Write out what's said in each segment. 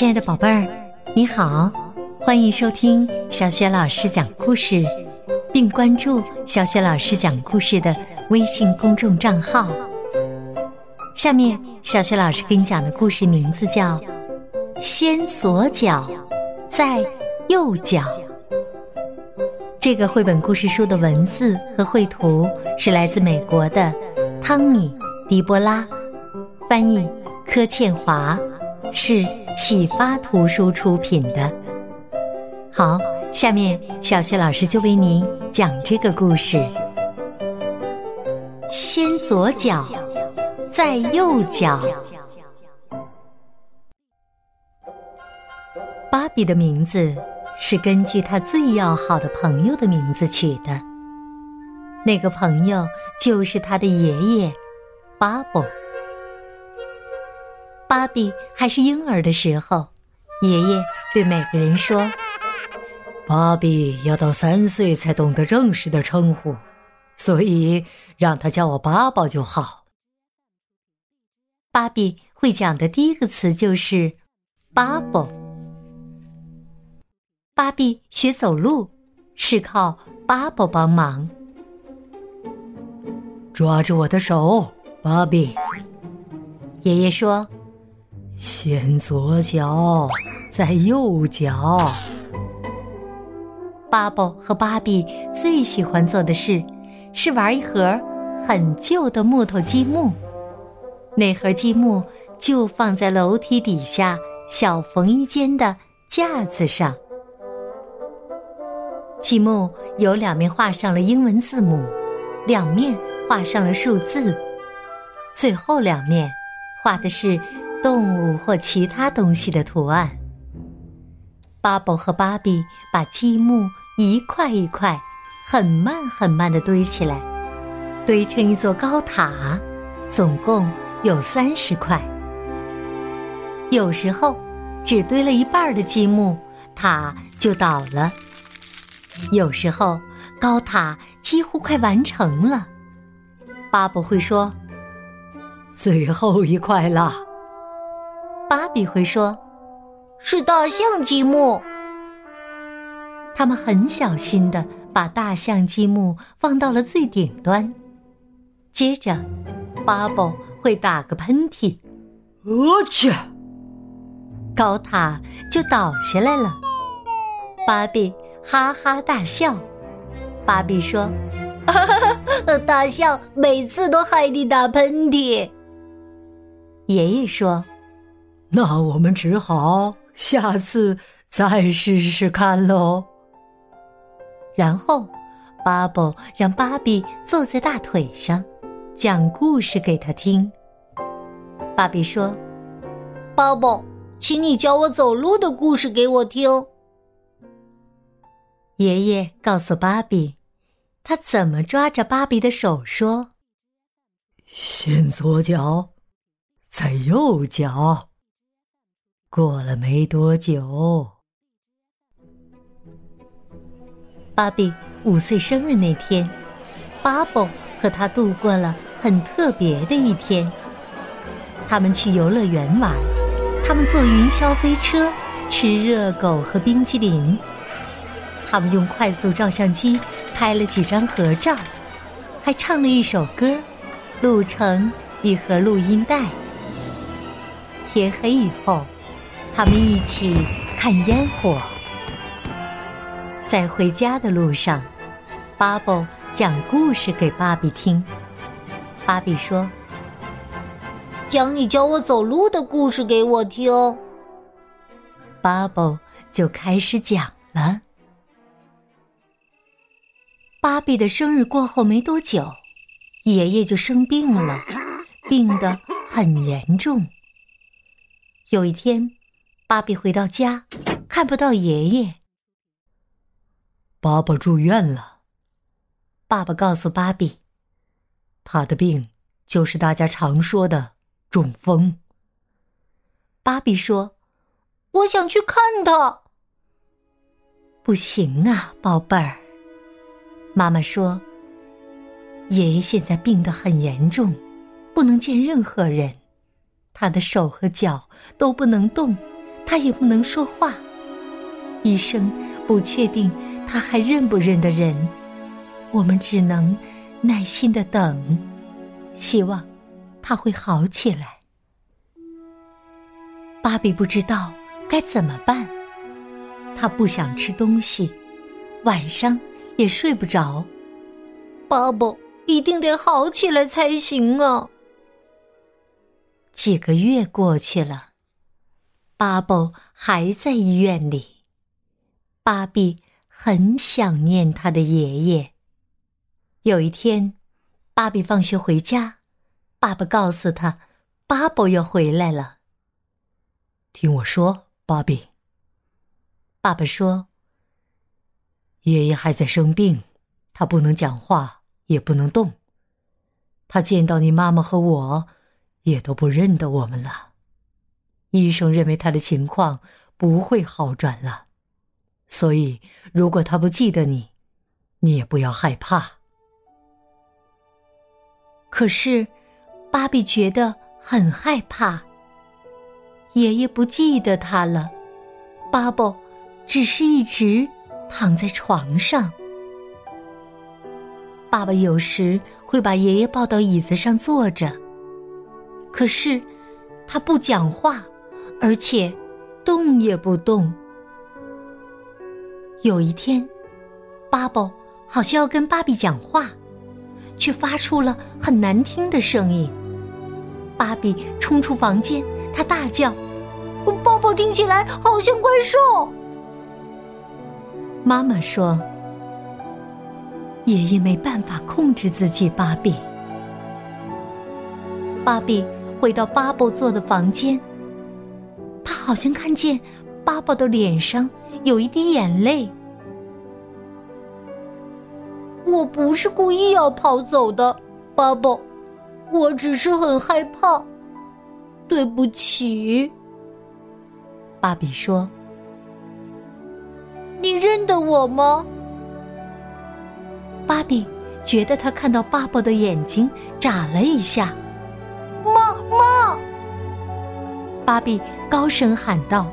亲爱的宝贝儿，你好，欢迎收听小雪老师讲故事，并关注小雪老师讲故事的微信公众账号。下面，小雪老师给你讲的故事名字叫《先左脚，再右脚》。这个绘本故事书的文字和绘图是来自美国的汤米·迪波拉，翻译柯倩华。是启发图书出品的。好，下面小雪老师就为您讲这个故事：先左脚，再右脚。芭比的名字是根据他最要好的朋友的名字取的，那个朋友就是他的爷爷，巴布。芭比还是婴儿的时候，爷爷对每个人说：“芭比要到三岁才懂得正式的称呼，所以让他叫我爸爸就好。”芭比会讲的第一个词就是“ bubble。芭比学走路是靠巴布帮忙。抓住我的手，芭比。爷爷说。先左脚，再右脚。巴布和芭比最喜欢做的事是玩一盒很旧的木头积木。那盒积木就放在楼梯底下小缝衣间的架子上。积木有两面画上了英文字母，两面画上了数字，最后两面画的是。动物或其他东西的图案。巴布和芭比把积木一块一块、很慢很慢的堆起来，堆成一座高塔，总共有三十块。有时候，只堆了一半的积木，塔就倒了；有时候，高塔几乎快完成了，巴布会说：“最后一块了。”芭比会说：“是大象积木。”他们很小心的把大象积木放到了最顶端，接着，巴布会打个喷嚏，“我去！”高塔就倒下来了。芭比哈哈大笑。芭比说：“哈哈，大象每次都害你打喷嚏。”爷爷说。那我们只好下次再试试看喽。然后，巴布让芭比坐在大腿上，讲故事给他听。芭比说：“巴布，请你教我走路的故事给我听。”爷爷告诉芭比，他怎么抓着芭比的手说：“先左脚，再右脚。”过了没多久，芭比五岁生日那天，巴布和他度过了很特别的一天。他们去游乐园玩，他们坐云霄飞车，吃热狗和冰激凌。他们用快速照相机拍了几张合照，还唱了一首歌，录成一盒录音带。天黑以后。他们一起看烟火，在回家的路上，巴布讲故事给芭比听。芭比说：“讲你教我走路的故事给我听。”巴布就开始讲了。芭比的生日过后没多久，爷爷就生病了，病得很严重。有一天。芭比回到家，看不到爷爷。爸爸住院了。爸爸告诉芭比，他的病就是大家常说的中风。芭比说：“我想去看他。”不行啊，宝贝儿。妈妈说：“爷爷现在病得很严重，不能见任何人，他的手和脚都不能动。”他也不能说话。医生不确定他还认不认得人，我们只能耐心的等，希望他会好起来。芭比不知道该怎么办，他不想吃东西，晚上也睡不着。爸爸一定得好起来才行啊！几个月过去了，巴布还在医院里。芭比很想念他的爷爷。有一天，芭比放学回家，爸爸告诉他，巴布要回来了。听我说，芭比。爸爸说：“爷爷还在生病，他不能讲话，也不能动。他见到你妈妈和我，也都不认得我们了。医生认为他的情况不会好转了。”所以，如果他不记得你，你也不要害怕。可是，芭比觉得很害怕。爷爷不记得他了，巴布只是一直躺在床上。爸爸有时会把爷爷抱到椅子上坐着，可是他不讲话，而且动也不动。有一天，巴布好像要跟芭比讲话，却发出了很难听的声音。芭比冲出房间，她大叫：“巴布听起来好像怪兽。”妈妈说：“爷爷没办法控制自己。”芭比，芭比回到巴布坐的房间，好像看见巴布的脸上。有一滴眼泪。我不是故意要跑走的，巴布，我只是很害怕。对不起，芭比说：“你认得我吗？”芭比觉得他看到巴布的眼睛眨了一下。妈妈，芭比高声喊道。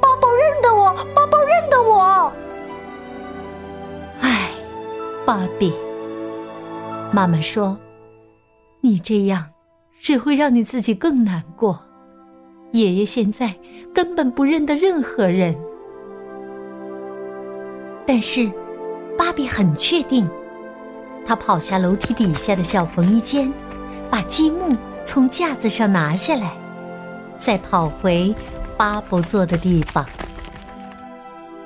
爸爸认得我，爸爸认得我。唉，芭比，妈妈说：“你这样只会让你自己更难过。爷爷现在根本不认得任何人。”但是，芭比很确定，他跑下楼梯底下的小缝衣间，把积木从架子上拿下来，再跑回巴布坐的地方。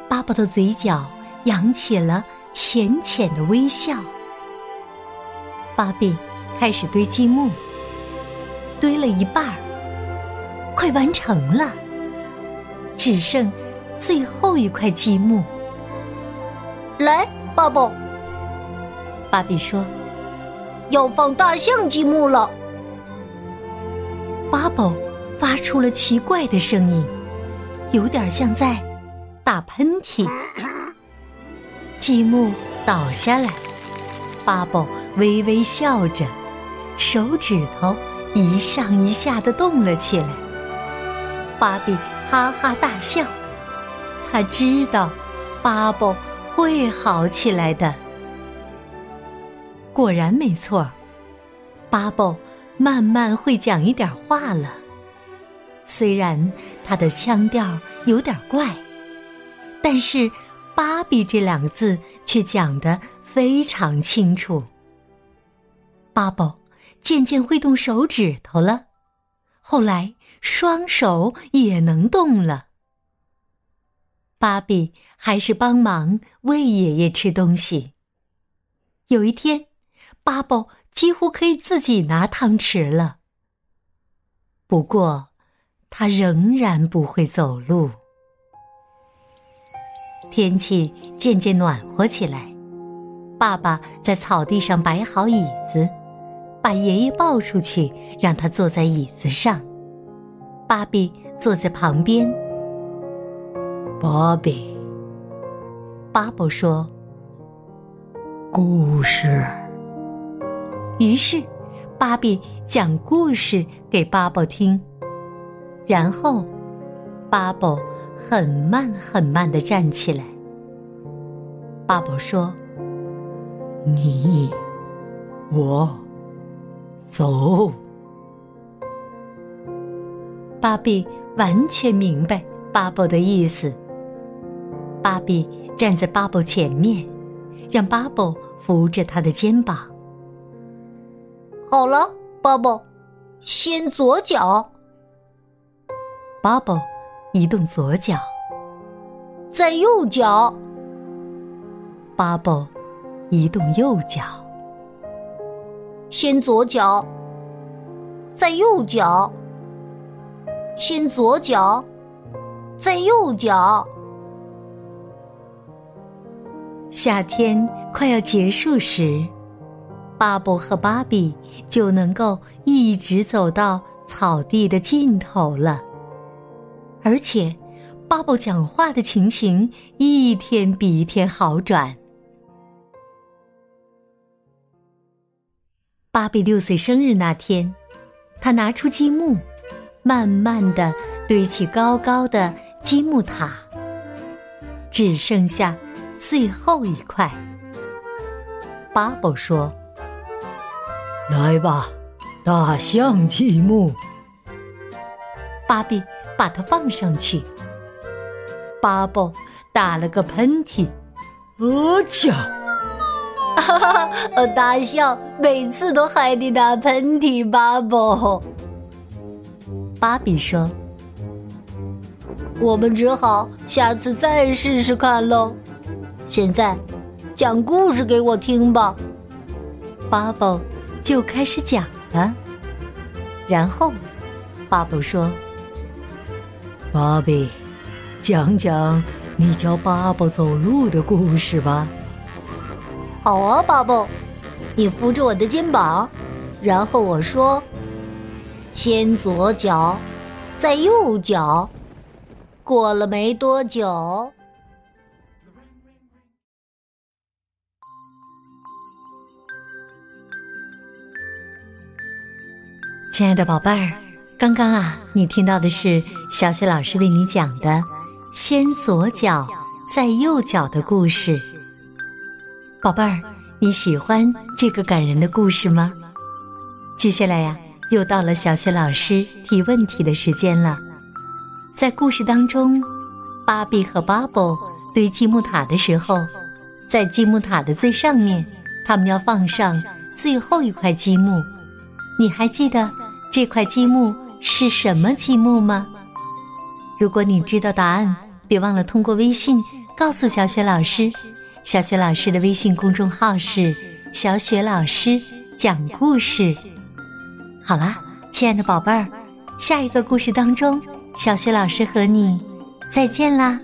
巴布的嘴角扬起了浅浅的微笑。巴比开始堆积木，堆了一半儿，快完成了，只剩最后一块积木。来，巴布，巴比说：“要放大象积木了。”巴布发出了奇怪的声音，有点像在。打喷嚏，积木倒下来，巴布微微笑着，手指头一上一下的动了起来。芭比哈哈大笑，他知道巴布会好起来的。果然没错，巴布慢慢会讲一点话了，虽然他的腔调有点怪。但是，“芭比”这两个字却讲得非常清楚。巴布渐渐会动手指头了，后来双手也能动了。芭比还是帮忙喂爷爷吃东西。有一天，巴布几乎可以自己拿汤匙了。不过，他仍然不会走路。天气渐渐暖和起来，爸爸在草地上摆好椅子，把爷爷抱出去，让他坐在椅子上。芭比坐在旁边。芭比，巴布说：“故事。”于是，芭比讲故事给巴布听，然后，巴布很慢很慢的站起来。巴布说：“你，我，走。”芭比完全明白巴布的意思。芭比站在巴布前面，让巴布扶着他的肩膀。好了，巴布，先左脚。巴宝移动左脚，在右脚。，Bubble 移动右脚，先左脚，在右脚。先左脚，在右脚。夏天快要结束时，巴布和芭比就能够一直走到草地的尽头了。而且，巴布讲话的情形一天比一天好转。芭比六岁生日那天，他拿出积木。慢慢的堆起高高的积木塔，只剩下最后一块。巴宝说：“来吧，大象积木。”芭比把它放上去。巴布打了个喷嚏，啊叫！哈哈哈！大象每次都害你打喷嚏，巴布。芭比说：“我们只好下次再试试看喽。现在，讲故事给我听吧。”巴布就开始讲了。然后，巴布说：“芭比，讲讲你教巴宝走路的故事吧。”好啊，巴宝，你扶着我的肩膀，然后我说。先左脚，再右脚。过了没多久，亲爱的宝贝儿，刚刚啊，你听到的是小雪老师为你讲的“先左脚，再右脚”的故事。宝贝儿，你喜欢这个感人的故事吗？接下来呀。又到了小学老师提问题的时间了。在故事当中，芭比和巴宝堆积木塔的时候，在积木塔的最上面，他们要放上最后一块积木。你还记得这块积木是什么积木吗？如果你知道答案，别忘了通过微信告诉小雪老师。小雪老师的微信公众号是“小雪老师讲故事”。好啦，亲爱的宝贝儿，下一个故事当中，小雪老师和你再见啦。